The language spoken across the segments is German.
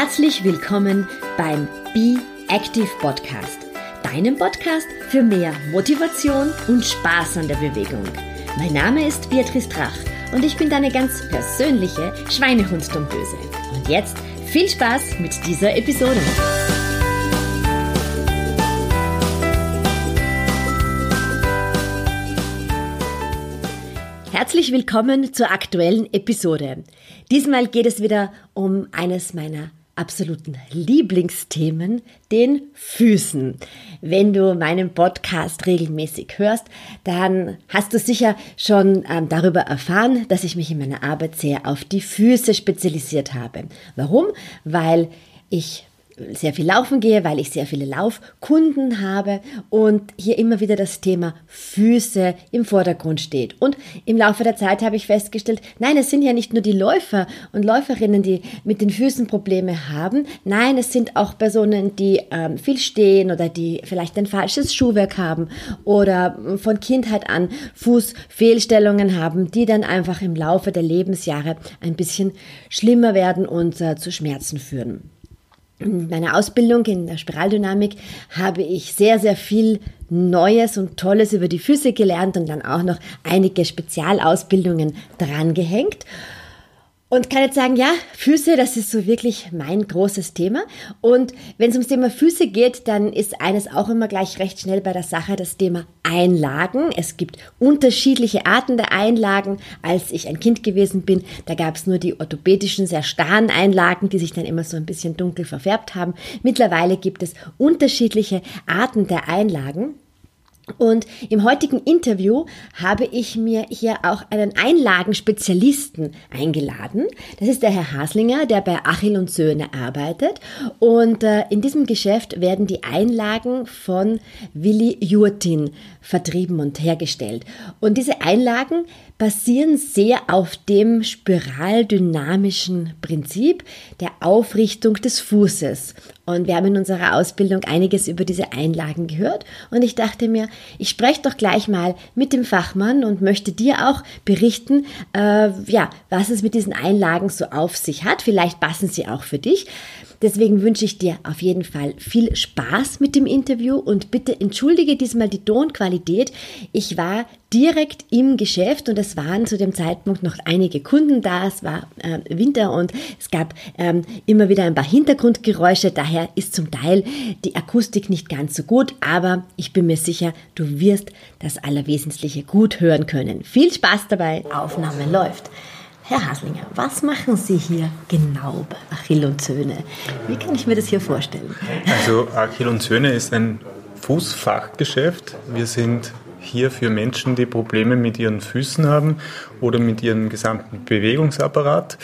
Herzlich willkommen beim Be Active Podcast, deinem Podcast für mehr Motivation und Spaß an der Bewegung. Mein Name ist Beatrice Drach und ich bin deine ganz persönliche Schweinehunddomböse. Und jetzt viel Spaß mit dieser Episode. Herzlich willkommen zur aktuellen Episode. Diesmal geht es wieder um eines meiner absoluten Lieblingsthemen, den Füßen. Wenn du meinen Podcast regelmäßig hörst, dann hast du sicher schon ähm, darüber erfahren, dass ich mich in meiner Arbeit sehr auf die Füße spezialisiert habe. Warum? Weil ich sehr viel laufen gehe, weil ich sehr viele Laufkunden habe und hier immer wieder das Thema Füße im Vordergrund steht. Und im Laufe der Zeit habe ich festgestellt, nein, es sind ja nicht nur die Läufer und Läuferinnen, die mit den Füßen Probleme haben. Nein, es sind auch Personen, die ähm, viel stehen oder die vielleicht ein falsches Schuhwerk haben oder von Kindheit an Fußfehlstellungen haben, die dann einfach im Laufe der Lebensjahre ein bisschen schlimmer werden und äh, zu Schmerzen führen in meiner Ausbildung in der Spiraldynamik habe ich sehr, sehr viel Neues und Tolles über die Füße gelernt und dann auch noch einige Spezialausbildungen drangehängt. Und kann jetzt sagen, ja, Füße, das ist so wirklich mein großes Thema. Und wenn es ums Thema Füße geht, dann ist eines auch immer gleich recht schnell bei der Sache das Thema Einlagen. Es gibt unterschiedliche Arten der Einlagen. Als ich ein Kind gewesen bin, da gab es nur die orthopädischen, sehr starren Einlagen, die sich dann immer so ein bisschen dunkel verfärbt haben. Mittlerweile gibt es unterschiedliche Arten der Einlagen. Und im heutigen Interview habe ich mir hier auch einen Einlagenspezialisten eingeladen. Das ist der Herr Haslinger, der bei Achill und Söhne arbeitet. Und äh, in diesem Geschäft werden die Einlagen von Willi Jurtin vertrieben und hergestellt. Und diese Einlagen basieren sehr auf dem spiraldynamischen Prinzip der Aufrichtung des Fußes. Und wir haben in unserer Ausbildung einiges über diese Einlagen gehört. Und ich dachte mir, ich spreche doch gleich mal mit dem Fachmann und möchte dir auch berichten, äh, ja, was es mit diesen Einlagen so auf sich hat. Vielleicht passen sie auch für dich. Deswegen wünsche ich dir auf jeden Fall viel Spaß mit dem Interview und bitte entschuldige diesmal die Tonqualität. Ich war direkt im Geschäft und es waren zu dem Zeitpunkt noch einige Kunden da. Es war äh, Winter und es gab ähm, immer wieder ein paar Hintergrundgeräusche. Daher ist zum Teil die Akustik nicht ganz so gut, aber ich bin mir sicher, du wirst das Allerwesentliche gut hören können. Viel Spaß dabei. Aufnahme läuft. Herr Haslinger, was machen Sie hier genau bei Achill und Söhne? Wie kann ich mir das hier vorstellen? Also Achill und Söhne ist ein Fußfachgeschäft. Wir sind hier für Menschen, die Probleme mit ihren Füßen haben oder mit ihrem gesamten Bewegungsapparat.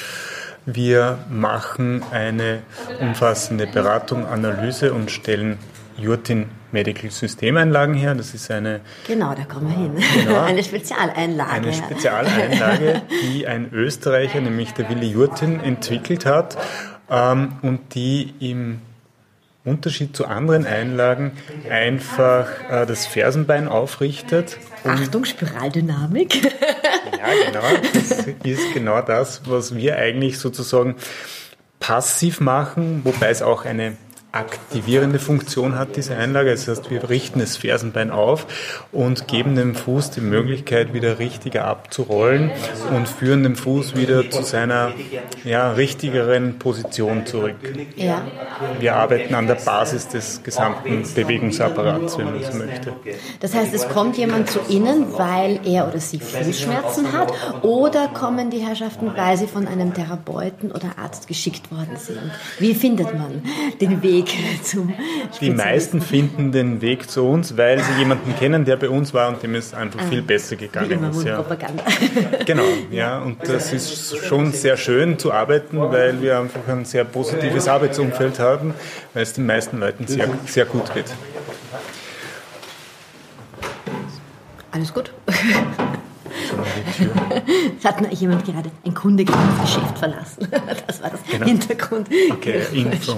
Wir machen eine umfassende Beratung, Analyse und stellen Jurtin Medical Systemeinlagen her. Das ist eine. Genau, da kommen wir hin. Genau, eine Spezialeinlage. Eine Spezialeinlage, die ein Österreicher, nämlich der Willi Jurtin, entwickelt hat ähm, und die im Unterschied zu anderen Einlagen einfach äh, das Fersenbein aufrichtet. Achtung, Spiraldynamik. ja, genau. Das ist genau das, was wir eigentlich sozusagen passiv machen, wobei es auch eine aktivierende Funktion hat diese Einlage. Das heißt, wir richten das Fersenbein auf und geben dem Fuß die Möglichkeit, wieder richtiger abzurollen und führen den Fuß wieder zu seiner ja, richtigeren Position zurück. Ja. Wir arbeiten an der Basis des gesamten Bewegungsapparats, wenn man so möchte. Das heißt, es kommt jemand zu Ihnen, weil er oder sie Fußschmerzen hat oder kommen die Herrschaften, weil sie von einem Therapeuten oder Arzt geschickt worden sind? Wie findet man den Weg Weg zum Die meisten finden den Weg zu uns, weil sie jemanden kennen, der bei uns war und dem es einfach ah, viel besser gegangen ist. Ja. Genau, ja, und das ist schon sehr schön zu arbeiten, weil wir einfach ein sehr positives Arbeitsumfeld haben, weil es den meisten Leuten sehr, sehr gut geht. Alles gut? Es hat jemand gerade, ein Kunde das Geschäft verlassen. Das war das genau. Hintergrund. Okay, Info.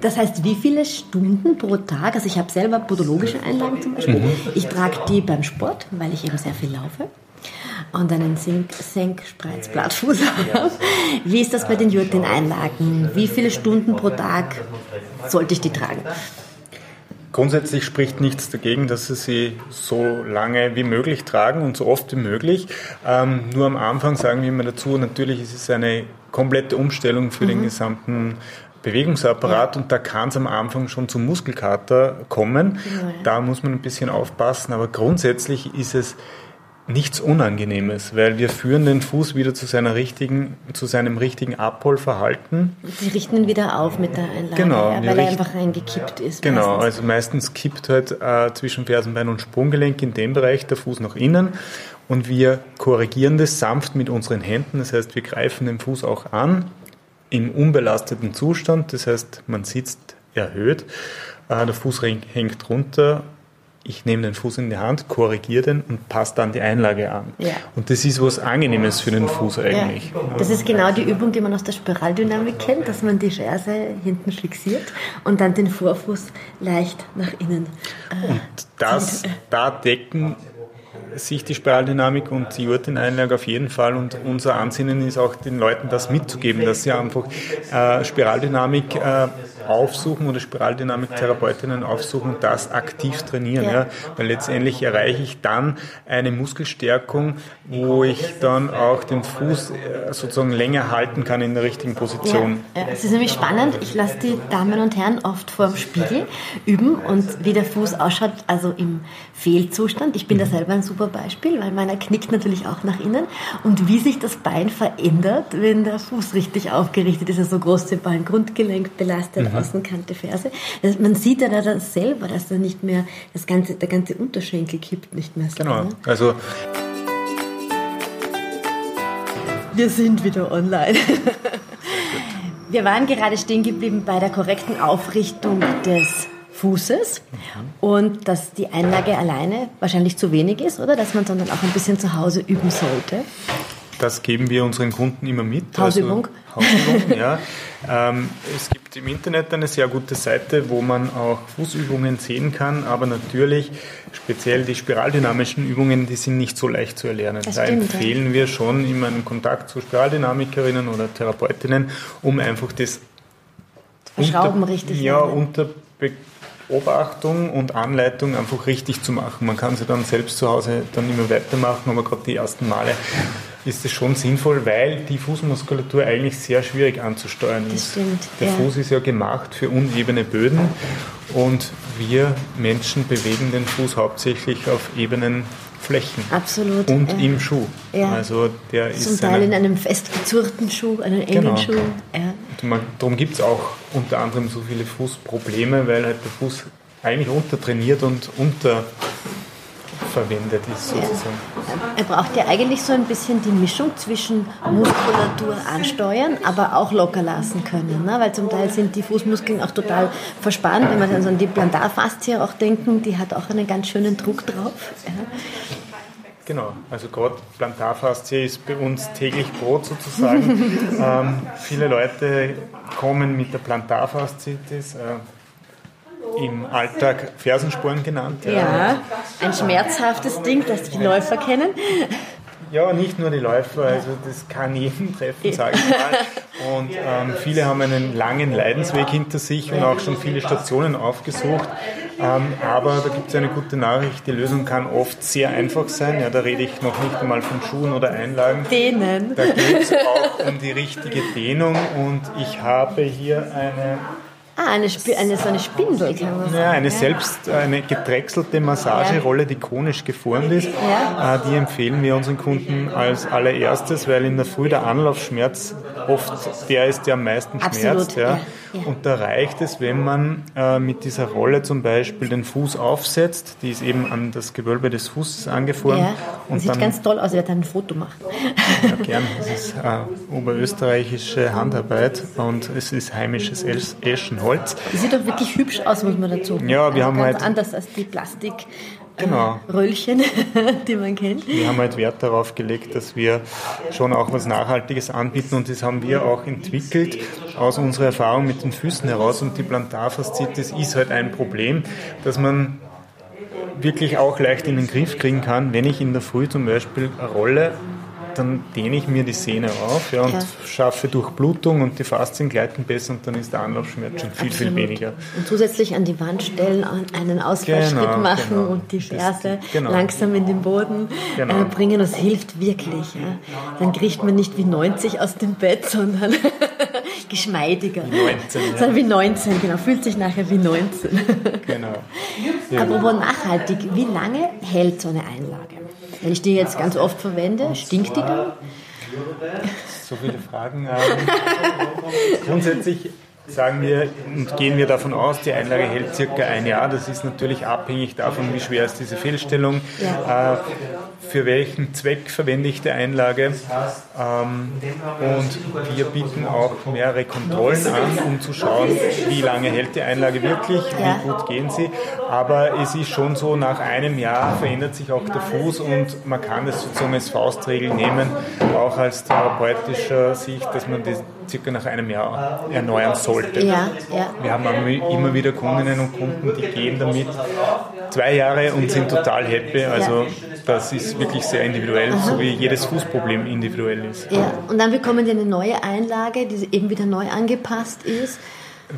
Das heißt, wie viele Stunden pro Tag, also ich habe selber podologische Einlagen zum Beispiel, mhm. ich trage die beim Sport, weil ich eben sehr viel laufe. und einen Senk Senkspreizblattfuß habe. Wie ist das bei den Jurtin-Einlagen? Wie viele Stunden pro Tag sollte ich die tragen? Grundsätzlich spricht nichts dagegen, dass Sie sie so lange wie möglich tragen und so oft wie möglich. Ähm, nur am Anfang sagen wir immer dazu, natürlich ist es eine komplette Umstellung für mhm. den gesamten Bewegungsapparat ja. und da kann es am Anfang schon zum Muskelkater kommen. Genau, ja. Da muss man ein bisschen aufpassen, aber grundsätzlich ist es nichts Unangenehmes, weil wir führen den Fuß wieder zu seiner richtigen, zu seinem richtigen Abholverhalten. Sie richten ihn wieder auf mit der Einlage, genau, ja, weil er einfach reingekippt ist. Genau, meistens. also meistens kippt halt äh, zwischen Fersenbein und Sprunggelenk in dem Bereich der Fuß nach innen und wir korrigieren das sanft mit unseren Händen. Das heißt, wir greifen den Fuß auch an im unbelasteten Zustand. Das heißt, man sitzt erhöht, äh, der Fuß hängt runter ich nehme den Fuß in die Hand, korrigiere den und passe dann die Einlage an. Ja. Und das ist was Angenehmes für den Fuß eigentlich. Ja. Das ist genau die Übung, die man aus der Spiraldynamik kennt, dass man die Ferse hinten fixiert und dann den Vorfuß leicht nach innen. Äh, und das, da decken sich die Spiraldynamik und die Jurtin-Einlage auf jeden Fall und unser Ansinnen ist auch den Leuten das mitzugeben, dass sie einfach äh, Spiraldynamik äh, aufsuchen oder Spiraldynamik-Therapeutinnen aufsuchen und das aktiv trainieren. Ja. ja. Weil letztendlich erreiche ich dann eine Muskelstärkung, wo ich dann auch den Fuß äh, sozusagen länger halten kann in der richtigen Position. Ja, ja. Es ist nämlich spannend. Ich lasse die Damen und Herren oft vor dem Spiegel üben und wie der Fuß ausschaut, also im Fehlzustand. Ich bin da mhm. selber ein super Beispiel, weil meiner knickt natürlich auch nach innen. Und wie sich das Bein verändert, wenn der Fuß richtig aufgerichtet ist, also große Bein, Grundgelenk belastet, mhm. Außenkante Ferse. Also man sieht ja da selber, dass da nicht mehr das ganze, der ganze Unterschenkel kippt nicht mehr so. Genau, ne? also wir sind wieder online. Wir waren gerade stehen geblieben bei der korrekten Aufrichtung des Fußes und dass die Einlage alleine wahrscheinlich zu wenig ist, oder dass man sondern auch ein bisschen zu Hause üben sollte. Das geben wir unseren Kunden immer mit. Hausübung. Also, Hausübung, ja. Ähm, es gibt im Internet eine sehr gute Seite, wo man auch Fußübungen sehen kann, aber natürlich speziell die spiraldynamischen Übungen, die sind nicht so leicht zu erlernen. Das da stimmt, empfehlen ja. wir schon immer einen Kontakt zu Spiraldynamikerinnen oder Therapeutinnen, um einfach das Verschrauben unter, richtig. Ja, unter Beobachtung und Anleitung einfach richtig zu machen. Man kann sie dann selbst zu Hause dann immer weitermachen, aber gerade die ersten Male ist es schon sinnvoll, weil die Fußmuskulatur eigentlich sehr schwierig anzusteuern ist. Stimmt, Der ja. Fuß ist ja gemacht für unebene Böden und wir Menschen bewegen den Fuß hauptsächlich auf ebenen Flächen. Absolut. Und ja. im Schuh. Ja. Also der Zum ist Teil in einem festgezurrten Schuh, einen engen genau. Schuh. Ja. darum gibt es auch unter anderem so viele Fußprobleme, weil halt der Fuß eigentlich untertrainiert und unter verwendet ist sozusagen. Er braucht ja eigentlich so ein bisschen die Mischung zwischen Muskulatur ansteuern, aber auch locker lassen können, ne? weil zum Teil sind die Fußmuskeln auch total verspannt, wenn wir dann so an die Plantarfaszie auch denken, die hat auch einen ganz schönen Druck drauf. Ja. Genau, also gerade Plantarfaszie ist bei uns täglich Brot sozusagen. ähm, viele Leute kommen mit der Plantarfaszitis, äh, im Alltag Fersensporen genannt. Ja, ja, ein schmerzhaftes Ding, das die Läufer kennen. Ja, nicht nur die Läufer, also das kann jeden treffen, sage ich mal. Und ähm, viele haben einen langen Leidensweg hinter sich und auch schon viele Stationen aufgesucht. Ähm, aber da gibt es eine gute Nachricht, die Lösung kann oft sehr einfach sein. Ja, da rede ich noch nicht einmal von Schuhen oder Einlagen. Dehnen. Da geht es auch um die richtige Dehnung und ich habe hier eine Ah, eine, eine, so eine Spindel kann man sagen. Ja, eine selbst, eine gedrechselte Massagerolle, die konisch geformt ist. Ja. Äh, die empfehlen wir unseren Kunden als allererstes, weil in der Früh der Anlaufschmerz oft der ist, der am meisten schmerzt. Ja. ja. Und da reicht es, wenn man äh, mit dieser Rolle zum Beispiel den Fuß aufsetzt, die ist eben an das Gewölbe des Fußes angeformt. Ja. Und sieht dann, ganz toll aus, ich werde ein Foto machen. Ja, gern. Das ist äh, oberösterreichische Handarbeit und es ist heimisches Eschenholz. Das sieht doch wirklich hübsch aus, muss man dazu. Ja, wir haben ganz halt anders als die Plastik genau. Röllchen, die man kennt. Wir haben halt Wert darauf gelegt, dass wir schon auch was Nachhaltiges anbieten und das haben wir auch entwickelt aus unserer Erfahrung mit den Füßen heraus und die Plantarfaszitis ist halt ein Problem, dass man wirklich auch leicht in den Griff kriegen kann, wenn ich in der Früh zum Beispiel rolle dann dehne ich mir die Sehne auf ja, und ja. schaffe Durchblutung und die Faszien gleiten besser und dann ist der Anlaufschmerz schon viel, Absolut. viel weniger. Und zusätzlich an die Wand stellen, einen Ausfallschritt genau, machen genau. und die Ferse genau. langsam in den Boden äh, genau. bringen, das hilft wirklich. Ja. Dann kriegt man nicht wie 90 aus dem Bett, sondern geschmeidiger. Wie 19, ja. Sondern wie 19, genau, fühlt sich nachher wie 19. genau. Ja. Aber nachhaltig, wie lange hält so eine Einlage? Wenn ich die jetzt ganz oft verwende, stinkt die dann? So viele Fragen. Ähm, grundsätzlich sagen wir und gehen wir davon aus, die Einlage hält circa ein Jahr. Das ist natürlich abhängig davon, wie schwer ist diese Fehlstellung, ja. äh, für welchen Zweck verwende ich die Einlage. Ähm, und wir bieten auch mehrere Kontrollen an, um zu schauen, wie lange hält die Einlage wirklich, ja. wie gut gehen sie. Aber es ist schon so, nach einem Jahr verändert sich auch der Fuß und man kann es sozusagen als Faustregel nehmen, auch als therapeutischer Sicht, dass man das circa nach einem Jahr erneuern sollte. Ja, ja. Wir haben immer wieder Kundinnen und Kunden, die gehen damit zwei Jahre und sind total happy. Also das ist wirklich sehr individuell, Aha. so wie jedes Fußproblem individuell ist. Ja, und dann bekommen die eine neue Einlage, die eben wieder neu angepasst ist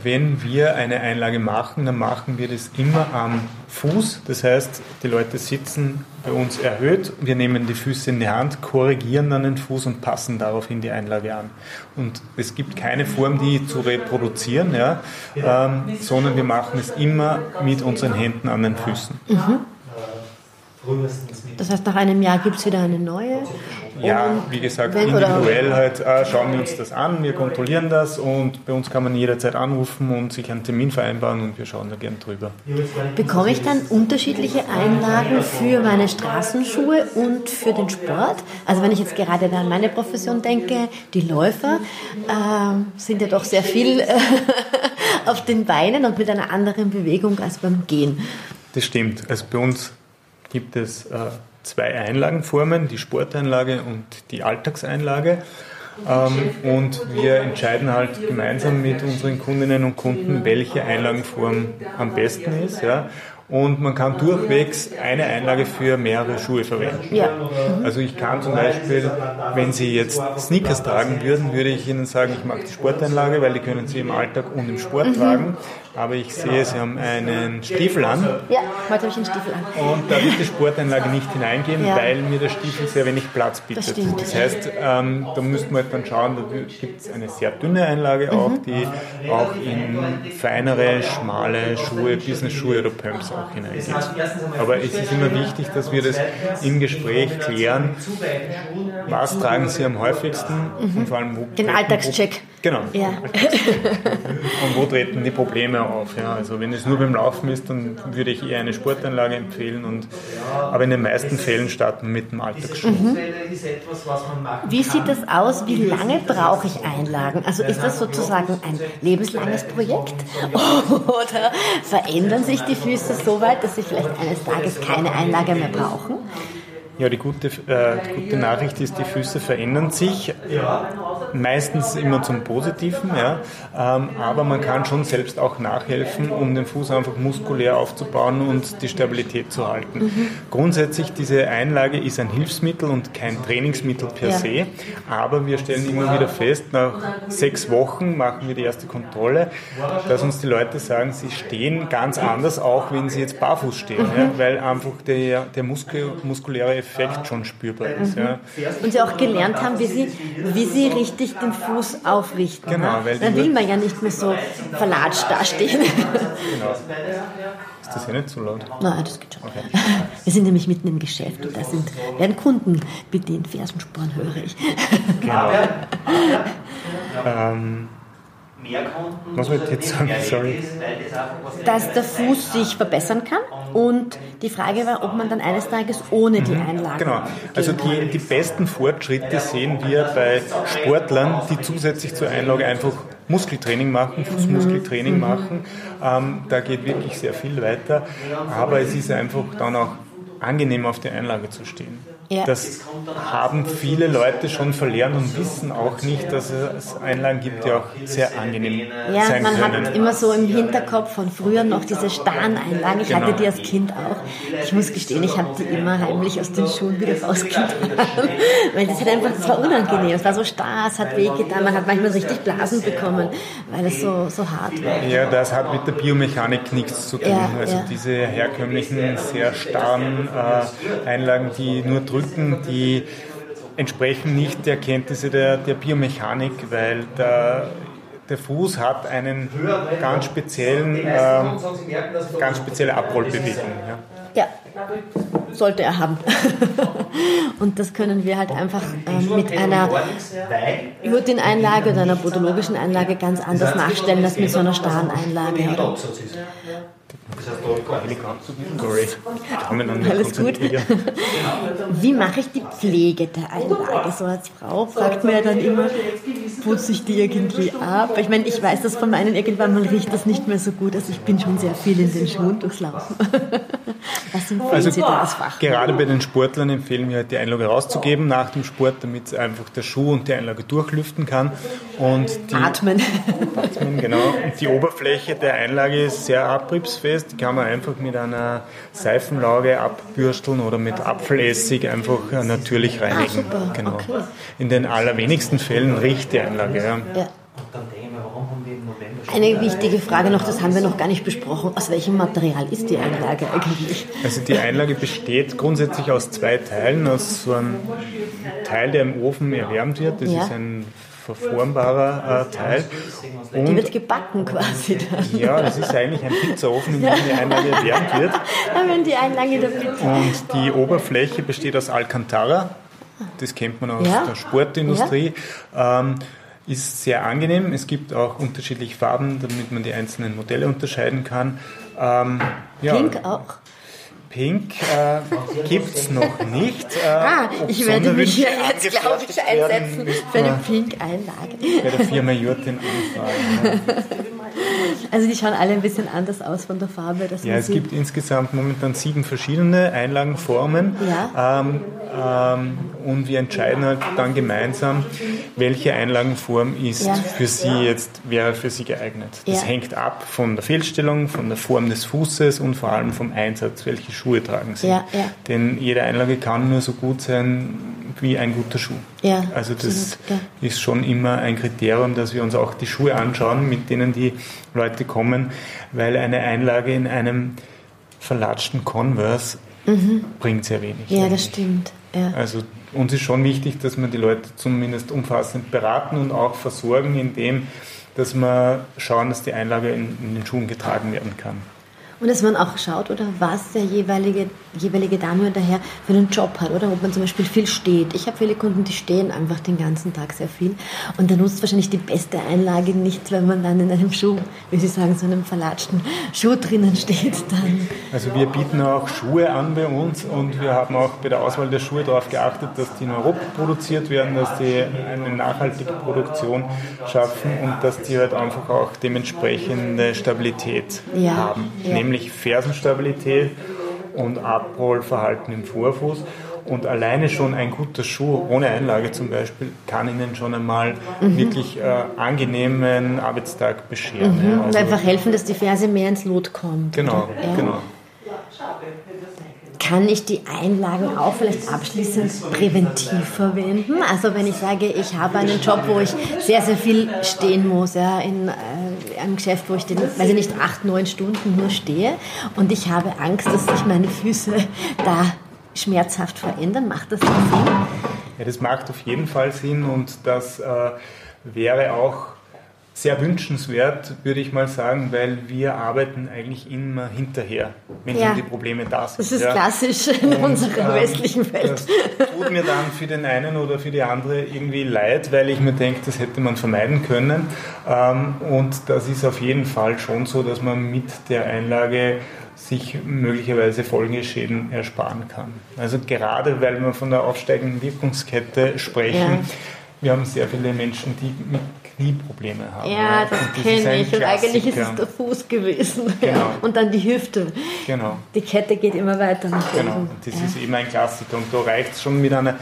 wenn wir eine Einlage machen, dann machen wir das immer am Fuß. Das heißt, die Leute sitzen bei uns erhöht, wir nehmen die Füße in die Hand, korrigieren dann den Fuß und passen daraufhin die Einlage an. Und es gibt keine Form, die zu reproduzieren, ja, ähm, sondern wir machen es immer mit unseren Händen an den Füßen. Mhm. Das heißt, nach einem Jahr gibt es wieder eine neue? Ja, wie gesagt, individuell halt äh, schauen wir uns das an, wir kontrollieren das und bei uns kann man jederzeit anrufen und sich einen Termin vereinbaren und wir schauen da gern drüber. Bekomme ich dann unterschiedliche Einlagen für meine Straßenschuhe und für den Sport? Also wenn ich jetzt gerade an meine Profession denke, die Läufer äh, sind ja doch sehr viel äh, auf den Beinen und mit einer anderen Bewegung als beim Gehen. Das stimmt. Also bei uns gibt es äh, zwei Einlagenformen, die Sporteinlage und die Alltagseinlage. Ähm, und wir entscheiden halt gemeinsam mit unseren Kundinnen und Kunden, welche Einlagenform am besten ist. Ja. Und man kann durchwegs eine Einlage für mehrere Schuhe verwenden. Ja. Also ich kann zum Beispiel, wenn Sie jetzt Sneakers tragen würden, würde ich Ihnen sagen, ich mag die Sporteinlage, weil die können Sie im Alltag und im Sport mhm. tragen aber ich sehe, Sie haben einen Stiefel an. Ja, heute habe ich einen Stiefel an. Und da wird die Sporteinlage nicht hineingehen, ja. weil mir der Stiefel sehr wenig Platz bietet. Das, das heißt, ähm, da müssten wir halt dann schauen, da gibt es eine sehr dünne Einlage auch, mhm. die auch in feinere, schmale Schuhe, Business-Schuhe oder Pumps auch hineingeht. Aber es ist immer wichtig, dass wir das im Gespräch klären, was tragen Sie am häufigsten mhm. und vor allem wo Den Alltagscheck. Genau. Ja. Und wo treten die Probleme auf? Ja, also wenn es nur beim Laufen ist, dann würde ich eher eine Sportanlage empfehlen. Und, aber in den meisten Fällen starten wir mit dem Alltagsschuh. Mhm. Wie sieht das aus? Wie lange brauche ich Einlagen? Also ist das sozusagen ein lebenslanges Projekt? Oder verändern sich die Füße so weit, dass sie vielleicht eines Tages keine Einlage mehr brauchen? Ja, die gute, äh, die gute Nachricht ist, die Füße verändern sich, meistens immer zum Positiven, ja, ähm, aber man kann schon selbst auch nachhelfen, um den Fuß einfach muskulär aufzubauen und die Stabilität zu halten. Mhm. Grundsätzlich, diese Einlage ist ein Hilfsmittel und kein Trainingsmittel per ja. se, aber wir stellen immer wieder fest, nach sechs Wochen machen wir die erste Kontrolle, dass uns die Leute sagen, sie stehen ganz anders, auch wenn sie jetzt barfuß stehen, mhm. ja, weil einfach der, der muskuläre Effekt schon spürbar ist. Mhm. Ja. Und Sie auch gelernt haben, wie Sie, wie Sie richtig den Fuß aufrichten. Genau, weil Dann will man ja nicht mehr so verlatscht dastehen. Genau. Ist das ja nicht so laut? Nein, das geht schon. Okay. Wir sind nämlich mitten im Geschäft und da sind, werden Kunden bedient. Fersensporen höre ich. Genau. ähm, mehr Kunden. Was wollte ich jetzt sagen? Sorry. Dass der Fuß sich verbessern kann und die Frage war, ob man dann eines Tages ohne die mhm. Einlage. Genau. Also die, die besten Fortschritte sehen wir bei Sportlern, die zusätzlich zur Einlage einfach Muskeltraining machen, Fußmuskeltraining mhm. machen. Ähm, da geht wirklich sehr viel weiter. Aber es ist einfach dann auch angenehm auf der Einlage zu stehen. Ja. Das haben viele Leute schon verlernt und wissen auch nicht, dass es Einlagen gibt, die auch sehr angenehm Ja, sein man können. hat immer so im Hinterkopf von früher noch diese starren Einlagen. Ich hatte Genau. die als Kind auch. Ich muss gestehen, ich habe die immer heimlich aus den Schuhen wieder rausgetan. weil das hat einfach, das war unangenehm. Es war so starr, es hat wehgetan. Man hat manchmal richtig Blasen bekommen, weil es so, so hart war. Ja, das hat mit der Biomechanik nichts zu tun. Ja, also ja. diese herkömmlichen, sehr starren äh, Einlagen, die nur drücken, die entsprechen nicht der Kenntnisse der, der Biomechanik, weil der, der Fuß hat einen ganz speziellen, ähm, ganz spezielle Abrollbewegung. Ja. Ja, sollte er haben. Und das können wir halt einfach ähm, mit einer Jurtin-Einlage oder einer podologischen Einlage ganz anders nachstellen als mit so einer starren Einlage. Oder? Sorry, man dann nicht Alles gut. Wie mache ich die Pflege der Einlage? So als Frau fragt man ja dann immer, putze ich die irgendwie ab? Ich meine, ich weiß das von meinen, irgendwann mal riecht das nicht mehr so gut. Also ich bin schon sehr viel in den Schuhen durchlaufen. Was empfehlen Also Sie da als Fach? gerade bei den Sportlern empfehlen wir halt die Einlage rauszugeben nach dem Sport, damit einfach der Schuh und die Einlage durchlüften kann. Und die, Atmen. Atmen, genau. Und die Oberfläche der Einlage ist sehr abriebsfest. Die kann man einfach mit einer Seifenlauge abbürsteln oder mit Apfelessig einfach natürlich reinigen. Ah. Genau. Okay. In den allerwenigsten Fällen riecht die Einlage. Ja. Ja. Eine wichtige Frage noch, das haben wir noch gar nicht besprochen. Aus welchem Material ist die Einlage eigentlich? Also die Einlage besteht grundsätzlich aus zwei Teilen. Aus so einem Teil, der im Ofen erwärmt wird. Das Ja. ist ein verformbarer äh, Teil. Die Und wird gebacken quasi dann. ja, das ist eigentlich ein Pizzaofen, in dem die Einlage erwärmt wird. Da werden die Einlage der Pizza. Und die Oberfläche besteht aus Alcantara. Das kennt man aus Ja. der Sportindustrie. Ähm, ist sehr angenehm. Es gibt auch unterschiedliche Farben, damit man die einzelnen Modelle unterscheiden kann. Ähm, ja, Pink auch. Pink äh, gibt es noch nicht. Äh, Ah, ich werde mich hier jetzt, glaube ich, werden, einsetzen für eine Pink-Einlage. Bei der Firma Jurtin anfragen. Ja. Also die schauen alle ein bisschen anders aus von der Farbe. Ja, es sieht. gibt insgesamt momentan sieben verschiedene Einlagenformen. Ja. Ähm, ähm, und wir entscheiden halt dann gemeinsam, welche Einlagenform ist Ja. für Sie jetzt, wäre für Sie geeignet. Das hängt ab von der Fehlstellung, von der Form des Fußes und vor allem vom Einsatz, welche Schuhe tragen Sie. Denn jede Einlage kann nur so gut sein wie ein guter Schuh. Ja, also das ja. ist schon immer ein Kriterium, dass wir uns auch die Schuhe anschauen, mit denen die Leute kommen, weil eine Einlage in einem verlatschten Converse bringt sehr wenig. Mhm. Ja, das stimmt. Ja. Also uns ist schon wichtig, dass wir die Leute zumindest umfassend beraten und auch versorgen, indem dass wir schauen, dass die Einlage in, in den Schuhen getragen werden kann. Und dass man auch schaut, oder was der jeweilige, jeweilige Dame oder Herr für einen Job hat, oder ob man zum Beispiel viel steht. Ich habe viele Kunden, die stehen einfach den ganzen Tag sehr viel. Und da nutzt wahrscheinlich die beste Einlage nichts, wenn man dann in einem Schuh, wie Sie sagen, so einem verlatschten Schuh drinnen steht. Dann. Also wir bieten auch Schuhe an bei uns und wir haben auch bei der Auswahl der Schuhe darauf geachtet, dass die in Europa produziert werden, dass die eine nachhaltige Produktion schaffen und dass die halt einfach auch dementsprechende Stabilität Ja, haben. ja. Nämlich Fersenstabilität und Abrollverhalten im Vorfuß. Und alleine schon ein guter Schuh ohne Einlage zum Beispiel kann Ihnen schon einmal Mhm. wirklich äh, angenehmen Arbeitstag bescheren. ja. Und Also, einfach helfen, dass die Ferse mehr ins Lot kommt. genau? Ja. genau. Kann ich die Einlagen auch vielleicht abschließend präventiv verwenden? Also wenn ich sage, ich habe einen Job, wo ich sehr, sehr viel stehen muss, ja, in äh, einem Geschäft, wo ich den, weiß ich nicht, acht, neun Stunden nur stehe und ich habe Angst, dass sich meine Füße da schmerzhaft verändern, macht das Sinn? Ja, das macht auf jeden Fall Sinn und das äh, wäre auch sehr wünschenswert, würde ich mal sagen, weil wir arbeiten eigentlich immer hinterher, wenn Ja. die Probleme da sind. Das ist ja. klassisch in Und, unserer ähm, westlichen Welt. Das tut mir dann für den einen oder für die andere irgendwie leid, weil ich mir denke, das hätte man vermeiden können. Ähm, und das ist auf jeden Fall schon so, dass man mit der Einlage sich möglicherweise Folgeschäden ersparen kann. Also gerade weil wir von der aufsteigenden Wirkungskette sprechen, wir haben sehr viele Menschen, die mit Knieprobleme haben. Ja, das, kenne ich. Und eigentlich ist es der Fuß gewesen. Genau. Ja. Und dann die Hüfte. Genau. Die Kette geht immer weiter nach oben. Genau, und das ja. ist eben ein Klassiker. Und da reicht es schon mit einer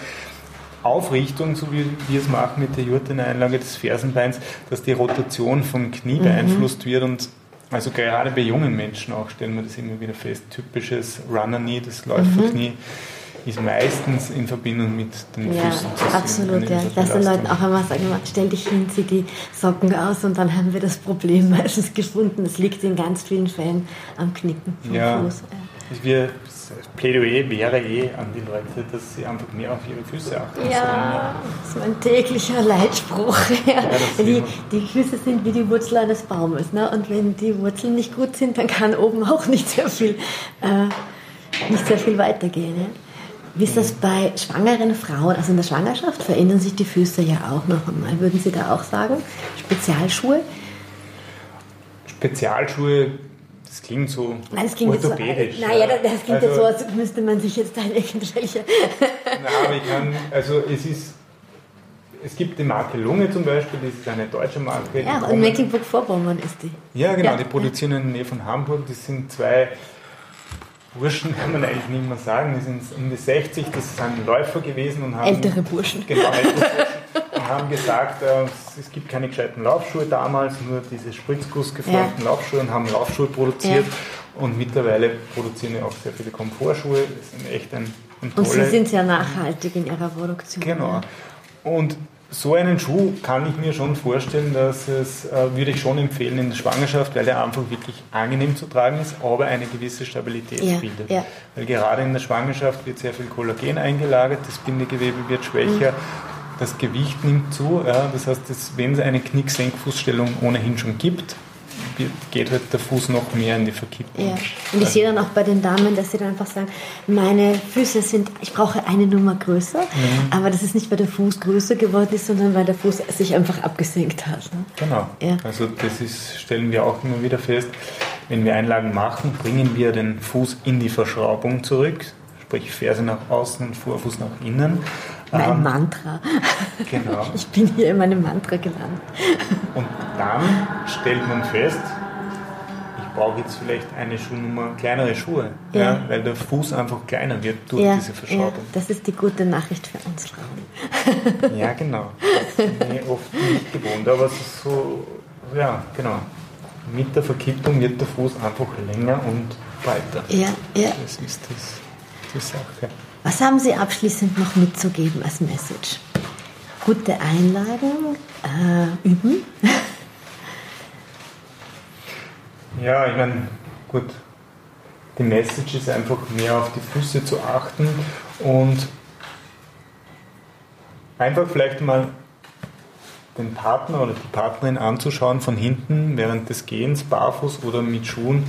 Aufrichtung, so wie wir es machen mit der Jurteneinlage des Fersenbeins, dass die Rotation vom Knie mhm. beeinflusst wird und also gerade bei jungen Menschen auch stellen wir das immer wieder fest. Typisches Runner-Knee, das Läuferknie. Mhm ist meistens in Verbindung mit den ja, Füßen zu sehen. Absolut, ja. Dass den Leuten auch einmal sagen, stell dich hin, zieh die Socken aus und dann haben wir das Problem meistens gefunden. Es liegt in ganz vielen Fällen am Knicken vom ja, Fuß. Ja. Wir, Plädoyer wäre eh an die Leute, dass sie einfach mehr auf ihre Füße achten ja, sollen. Ja, das ist mein täglicher Leitspruch. Ja. die, die, Füße sind wie die Wurzel eines Baumes. Ne? Und wenn die Wurzeln nicht gut sind, dann kann oben auch nicht sehr viel, äh, nicht sehr viel weitergehen. Ja? Wie ist das bei schwangeren Frauen? Also in der Schwangerschaft verändern sich die Füße ja auch noch einmal. Würden Sie da auch sagen? Spezialschuhe? Spezialschuhe, das klingt so nein, das klingt orthopädisch. So, naja, das, klingt also, so, als müsste man sich jetzt da irgendwelche... Nein, aber ich kann, also es ist... Es gibt die Marke Lunge zum Beispiel, das ist eine deutsche Marke. Ja, in Mecklenburg-Vorpommern ist die. Ja, genau, ja. die produzieren in der Nähe von Hamburg. Das sind zwei Burschen kann man eigentlich nicht mehr sagen, die sind in die 60, das sind Läufer gewesen und haben... Ältere Burschen. Genau, ältere Burschen. und haben gesagt, äh, es gibt keine gescheiten Laufschuhe damals, nur diese spritzgussgeformten ja. Laufschuhe und haben Laufschuhe produziert. Ja. Und mittlerweile produzieren wir auch sehr viele Komfortschuhe. Das sind echt ein, ein. Und Sie sind sehr nachhaltig in Ihrer Produktion. Genau. Und so einen Schuh kann ich mir schon vorstellen, dass es, äh, würde ich schon empfehlen in der Schwangerschaft, weil er einfach wirklich angenehm zu tragen ist, aber eine gewisse Stabilität ja, bildet. Ja. Weil gerade in der Schwangerschaft wird sehr viel Kollagen eingelagert, das Bindegewebe wird schwächer, mhm. das Gewicht nimmt zu. Ja, das heißt, dass, wenn es eine Knick-Senkfußstellung ohnehin schon gibt, geht halt der Fuß noch mehr in die Verkippung. Ja. Und ich sehe dann auch bei den Damen, dass sie dann einfach sagen, meine Füße sind, ich brauche eine Nummer größer, mhm. aber das ist nicht, weil der Fuß größer geworden ist, sondern weil der Fuß sich einfach abgesenkt hat. Ne? Genau. Ja. Also das ist, stellen wir auch immer wieder fest, wenn wir Einlagen machen, bringen wir den Fuß in die Verschraubung zurück, sprich Ferse nach außen und Vorfuß nach innen. Mein ähm, Mantra. Genau. Ich bin hier in meinem Mantra gelandet. Und dann stellt man fest, ich brauche jetzt vielleicht eine Schuhnummer, kleinere Schuhe, ja. ja weil der Fuß einfach kleiner wird durch ja, diese Verschraubung. Ja, das ist die gute Nachricht für uns Frauen. Ja, genau. Das ist mir oft nicht gewohnt, aber es ist so, ja, genau. Mit der Verkippung wird der Fuß einfach länger und breiter. Ja, ja. Das ist das, die Sache. Was haben Sie abschließend noch mitzugeben als Message? Gute Einlagen, äh, üben. ja, ich meine, gut, die Message ist einfach mehr auf die Füße zu achten und einfach vielleicht mal den Partner oder die Partnerin anzuschauen von hinten während des Gehens, barfuß oder mit Schuhen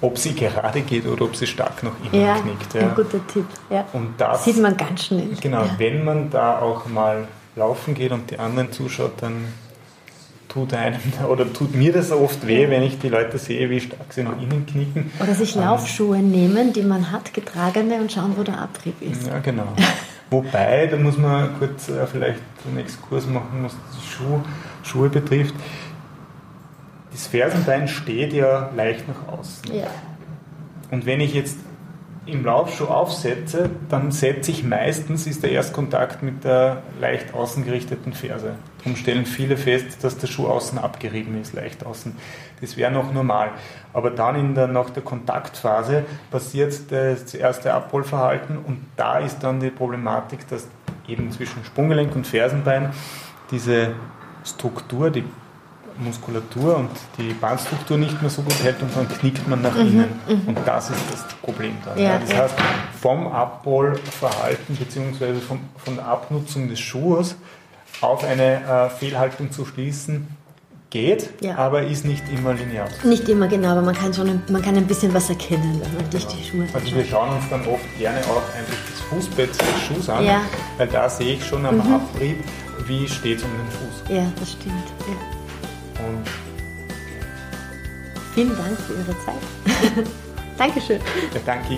ob sie gerade geht oder ob sie stark nach innen ja, knickt. Ja, ein guter Tipp. Ja. Und das sieht man ganz schnell. Genau, ja. wenn man da auch mal laufen geht und die anderen zuschaut, dann tut einem oder tut mir das oft weh, wenn ich die Leute sehe, wie stark sie nach innen knicken. Oder sich Laufschuhe ähm, nehmen, die man hat, getragene und schauen, wo der Abrieb ist. Ja, genau. Wobei, da muss man kurz äh, vielleicht einen Exkurs machen, was die Schuh, Schuhe betrifft das Fersenbein steht ja leicht nach außen. Ja. Und wenn ich jetzt im Laufschuh aufsetze, dann setze ich meistens, ist der Erstkontakt mit der leicht außen gerichteten Ferse. Darum stellen viele fest, dass der Schuh außen abgerieben ist, leicht außen. Das wäre noch normal. Aber dann in der, nach der Kontaktphase passiert das erste Abrollverhalten und da ist dann die Problematik, dass eben zwischen Sprunggelenk und Fersenbein diese Struktur, die Muskulatur und die Bahnstruktur nicht mehr so gut hält und dann knickt man nach mhm, innen. Mhm. Und das ist das Problem dann. Ja, ja. Das heißt, vom Abrollverhalten bzw. von der Abnutzung des Schuhes auf eine äh, Fehlhaltung zu schließen, geht, ja. aber ist nicht immer linear. Nicht immer genau, aber man kann schon man kann ein bisschen was erkennen, wenn man durch die Schuhe Also wir schauen uns dann oft gerne auch einfach das Fußbett des Schuhs an, ja. weil da sehe ich schon am mhm. Abrieb, wie steht es um den Fuß. Ja, das stimmt. Ja. Und vielen Dank für Ihre Zeit. Dankeschön. Ja, danke.